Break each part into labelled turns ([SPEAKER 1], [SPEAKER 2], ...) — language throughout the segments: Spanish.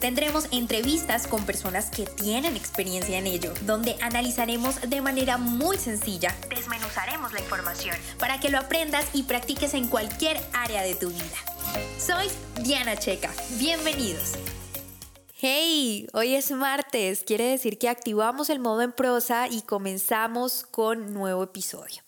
[SPEAKER 1] Tendremos entrevistas con personas que tienen experiencia en ello, donde analizaremos de manera muy sencilla, desmenuzaremos la información para que lo aprendas y practiques en cualquier área de tu vida. Soy Diana Checa, bienvenidos. Hey, hoy es martes, quiere decir que activamos el modo en prosa y comenzamos con nuevo episodio.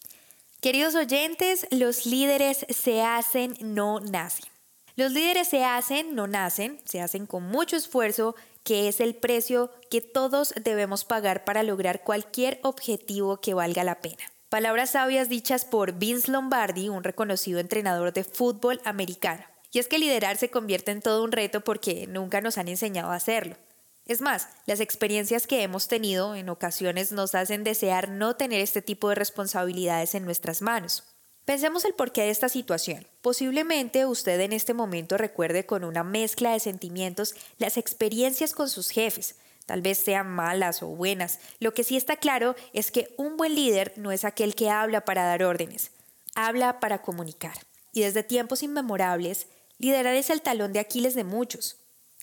[SPEAKER 1] Queridos oyentes, los líderes se hacen, no nacen. Los líderes se hacen, no nacen, se hacen con mucho esfuerzo, que es el precio que todos debemos pagar para lograr cualquier objetivo que valga la pena. Palabras sabias dichas por Vince Lombardi, un reconocido entrenador de fútbol americano. Y es que liderar se convierte en todo un reto porque nunca nos han enseñado a hacerlo. Es más, las experiencias que hemos tenido en ocasiones nos hacen desear no tener este tipo de responsabilidades en nuestras manos. Pensemos el porqué de esta situación. Posiblemente usted en este momento recuerde con una mezcla de sentimientos las experiencias con sus jefes, tal vez sean malas o buenas. Lo que sí está claro es que un buen líder no es aquel que habla para dar órdenes, habla para comunicar. Y desde tiempos inmemorables, liderar es el talón de Aquiles de muchos.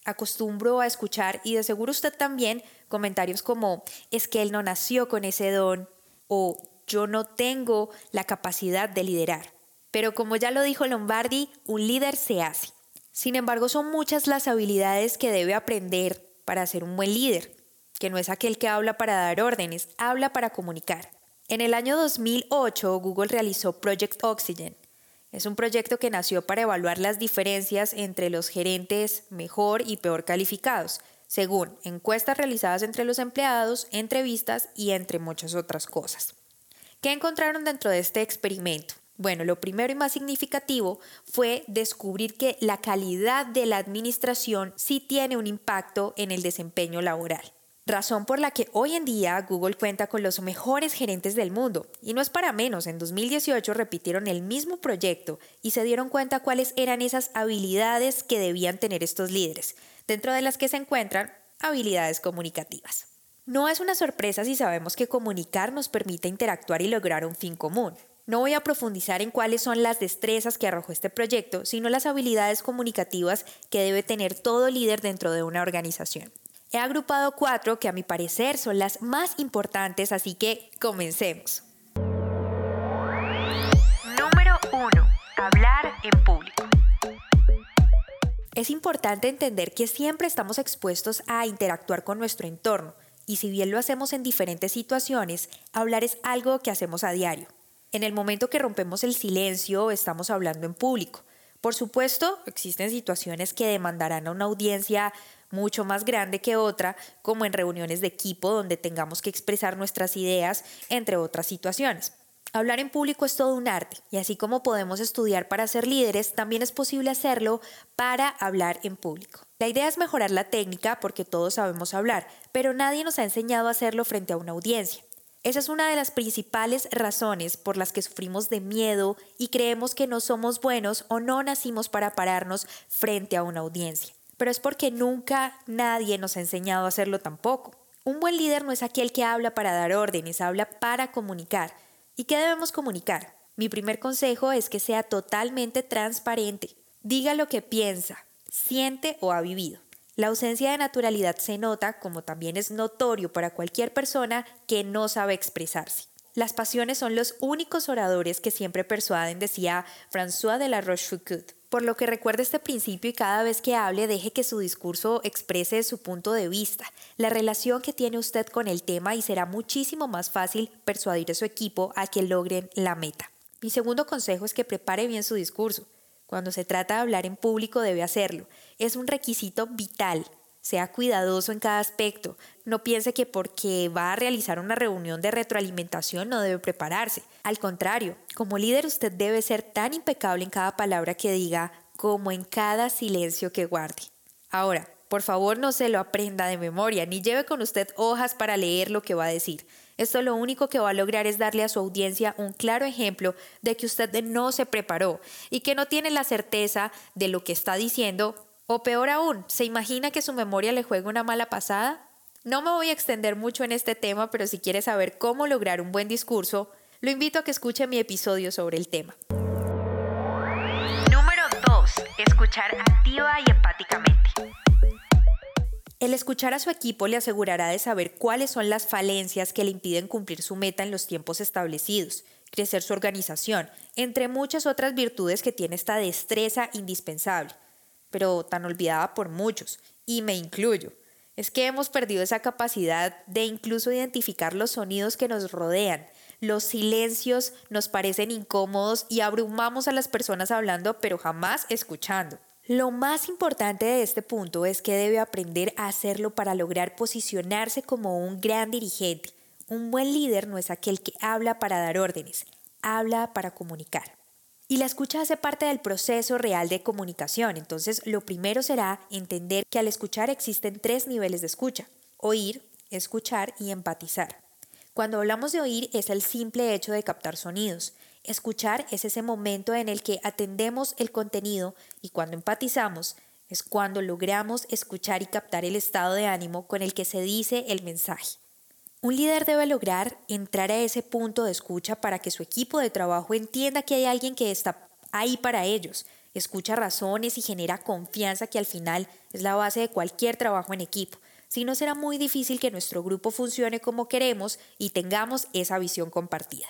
[SPEAKER 1] Acostumbro a escuchar, y de seguro usted también, comentarios como es que él no nació con ese don o yo no tengo la capacidad de liderar. Pero como ya lo dijo Lombardi, un líder se hace. Sin embargo, son muchas las habilidades que debe aprender para ser un buen líder, que no es aquel que habla para dar órdenes, habla para comunicar. En el año 2008, Google realizó Project Oxygen. Es un proyecto que nació para evaluar las diferencias entre los gerentes mejor y peor calificados, según encuestas realizadas entre los empleados, entrevistas y entre muchas otras cosas. ¿Qué encontraron dentro de este experimento? Bueno, lo primero y más significativo fue descubrir que la calidad de la administración sí tiene un impacto en el desempeño laboral. Razón por la que hoy en día Google cuenta con los mejores gerentes del mundo. Y no es para menos, en 2018 repitieron el mismo proyecto y se dieron cuenta cuáles eran esas habilidades que debían tener estos líderes, dentro de las que se encuentran habilidades comunicativas. No es una sorpresa si sabemos que comunicar nos permite interactuar y lograr un fin común. No voy a profundizar en cuáles son las destrezas que arrojó este proyecto, sino las habilidades comunicativas que debe tener todo líder dentro de una organización. He agrupado cuatro que a mi parecer son las más importantes, así que comencemos. Número 1. Hablar en público. Es importante entender que siempre estamos expuestos a interactuar con nuestro entorno y si bien lo hacemos en diferentes situaciones, hablar es algo que hacemos a diario. En el momento que rompemos el silencio, estamos hablando en público. Por supuesto, existen situaciones que demandarán a una audiencia mucho más grande que otra, como en reuniones de equipo donde tengamos que expresar nuestras ideas, entre otras situaciones. Hablar en público es todo un arte y así como podemos estudiar para ser líderes, también es posible hacerlo para hablar en público. La idea es mejorar la técnica porque todos sabemos hablar, pero nadie nos ha enseñado a hacerlo frente a una audiencia. Esa es una de las principales razones por las que sufrimos de miedo y creemos que no somos buenos o no nacimos para pararnos frente a una audiencia. Pero es porque nunca nadie nos ha enseñado a hacerlo tampoco. Un buen líder no es aquel que habla para dar órdenes, habla para comunicar. ¿Y qué debemos comunicar? Mi primer consejo es que sea totalmente transparente. Diga lo que piensa, siente o ha vivido. La ausencia de naturalidad se nota, como también es notorio para cualquier persona que no sabe expresarse. Las pasiones son los únicos oradores que siempre persuaden, decía François de la Rochefoucauld. Por lo que recuerde este principio y cada vez que hable deje que su discurso exprese su punto de vista, la relación que tiene usted con el tema y será muchísimo más fácil persuadir a su equipo a que logren la meta. Mi segundo consejo es que prepare bien su discurso. Cuando se trata de hablar en público debe hacerlo. Es un requisito vital. Sea cuidadoso en cada aspecto. No piense que porque va a realizar una reunión de retroalimentación no debe prepararse. Al contrario, como líder usted debe ser tan impecable en cada palabra que diga como en cada silencio que guarde. Ahora, por favor no se lo aprenda de memoria, ni lleve con usted hojas para leer lo que va a decir. Esto lo único que va a lograr es darle a su audiencia un claro ejemplo de que usted no se preparó y que no tiene la certeza de lo que está diciendo. O peor aún, ¿se imagina que su memoria le juega una mala pasada? No me voy a extender mucho en este tema, pero si quiere saber cómo lograr un buen discurso, lo invito a que escuche mi episodio sobre el tema.
[SPEAKER 2] Número 2. Escuchar activa y empáticamente.
[SPEAKER 1] El escuchar a su equipo le asegurará de saber cuáles son las falencias que le impiden cumplir su meta en los tiempos establecidos, crecer su organización, entre muchas otras virtudes que tiene esta destreza indispensable, pero tan olvidada por muchos, y me incluyo. Es que hemos perdido esa capacidad de incluso identificar los sonidos que nos rodean. Los silencios nos parecen incómodos y abrumamos a las personas hablando pero jamás escuchando. Lo más importante de este punto es que debe aprender a hacerlo para lograr posicionarse como un gran dirigente. Un buen líder no es aquel que habla para dar órdenes, habla para comunicar. Y la escucha hace parte del proceso real de comunicación, entonces lo primero será entender que al escuchar existen tres niveles de escucha, oír, escuchar y empatizar. Cuando hablamos de oír es el simple hecho de captar sonidos, Escuchar es ese momento en el que atendemos el contenido y cuando empatizamos es cuando logramos escuchar y captar el estado de ánimo con el que se dice el mensaje. Un líder debe lograr entrar a ese punto de escucha para que su equipo de trabajo entienda que hay alguien que está ahí para ellos, escucha razones y genera confianza que al final es la base de cualquier trabajo en equipo. Si no será muy difícil que nuestro grupo funcione como queremos y tengamos esa visión compartida.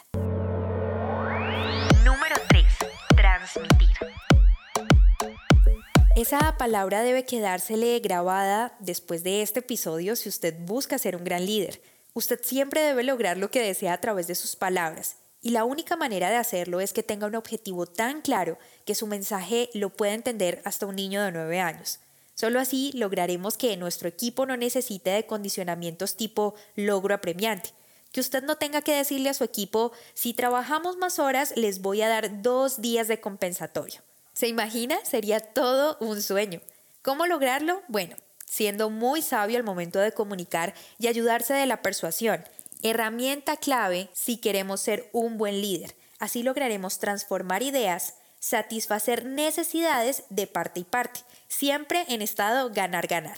[SPEAKER 1] Esa palabra debe quedársele grabada después de este episodio si usted busca ser un gran líder. Usted siempre debe lograr lo que desea a través de sus palabras. Y la única manera de hacerlo es que tenga un objetivo tan claro que su mensaje lo pueda entender hasta un niño de 9 años. Solo así lograremos que nuestro equipo no necesite de condicionamientos tipo logro apremiante. Que usted no tenga que decirle a su equipo, si trabajamos más horas, les voy a dar dos días de compensatorio. ¿Se imagina? Sería todo un sueño. ¿Cómo lograrlo? Bueno, siendo muy sabio al momento de comunicar y ayudarse de la persuasión, herramienta clave si queremos ser un buen líder. Así lograremos transformar ideas, satisfacer necesidades de parte y parte, siempre en estado ganar-ganar.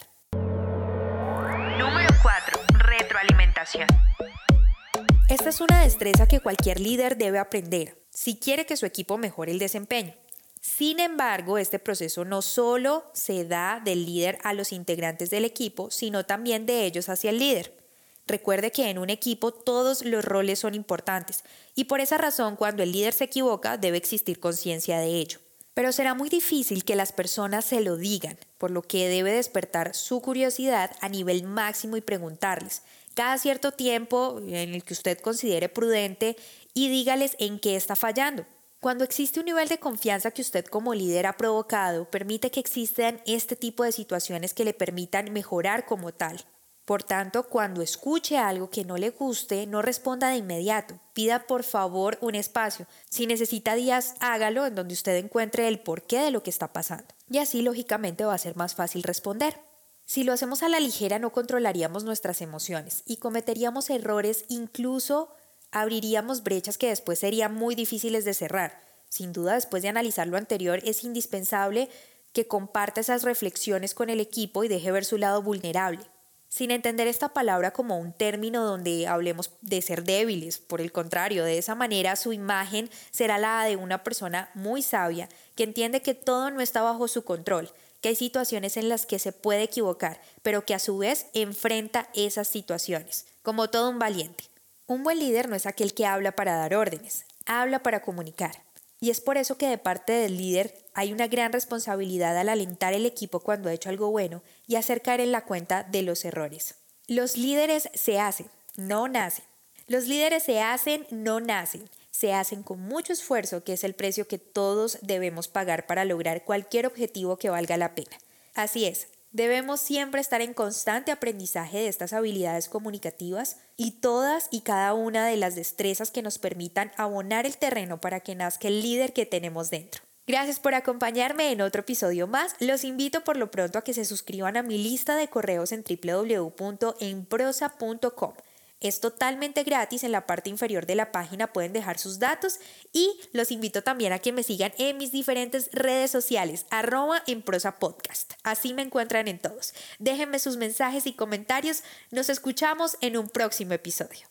[SPEAKER 2] Número 4. Retroalimentación.
[SPEAKER 1] Esta es una destreza que cualquier líder debe aprender si quiere que su equipo mejore el desempeño. Sin embargo, este proceso no solo se da del líder a los integrantes del equipo, sino también de ellos hacia el líder. Recuerde que en un equipo todos los roles son importantes y por esa razón cuando el líder se equivoca debe existir conciencia de ello. Pero será muy difícil que las personas se lo digan, por lo que debe despertar su curiosidad a nivel máximo y preguntarles cada cierto tiempo en el que usted considere prudente y dígales en qué está fallando. Cuando existe un nivel de confianza que usted como líder ha provocado, permite que existan este tipo de situaciones que le permitan mejorar como tal. Por tanto, cuando escuche algo que no le guste, no responda de inmediato. Pida por favor un espacio. Si necesita días, hágalo en donde usted encuentre el porqué de lo que está pasando. Y así, lógicamente, va a ser más fácil responder. Si lo hacemos a la ligera, no controlaríamos nuestras emociones y cometeríamos errores incluso abriríamos brechas que después serían muy difíciles de cerrar. Sin duda, después de analizar lo anterior, es indispensable que comparta esas reflexiones con el equipo y deje ver su lado vulnerable. Sin entender esta palabra como un término donde hablemos de ser débiles, por el contrario, de esa manera su imagen será la de una persona muy sabia que entiende que todo no está bajo su control, que hay situaciones en las que se puede equivocar, pero que a su vez enfrenta esas situaciones, como todo un valiente. Un buen líder no es aquel que habla para dar órdenes, habla para comunicar. Y es por eso que de parte del líder hay una gran responsabilidad al alentar el equipo cuando ha hecho algo bueno y acercar en la cuenta de los errores. Los líderes se hacen, no nacen. Los líderes se hacen, no nacen. Se hacen con mucho esfuerzo, que es el precio que todos debemos pagar para lograr cualquier objetivo que valga la pena. Así es, Debemos siempre estar en constante aprendizaje de estas habilidades comunicativas y todas y cada una de las destrezas que nos permitan abonar el terreno para que nazca el líder que tenemos dentro. Gracias por acompañarme en otro episodio más. Los invito por lo pronto a que se suscriban a mi lista de correos en www.enprosa.com. Es totalmente gratis, en la parte inferior de la página pueden dejar sus datos y los invito también a que me sigan en mis diferentes redes sociales, arroba en prosa podcast. Así me encuentran en todos. Déjenme sus mensajes y comentarios. Nos escuchamos en un próximo episodio.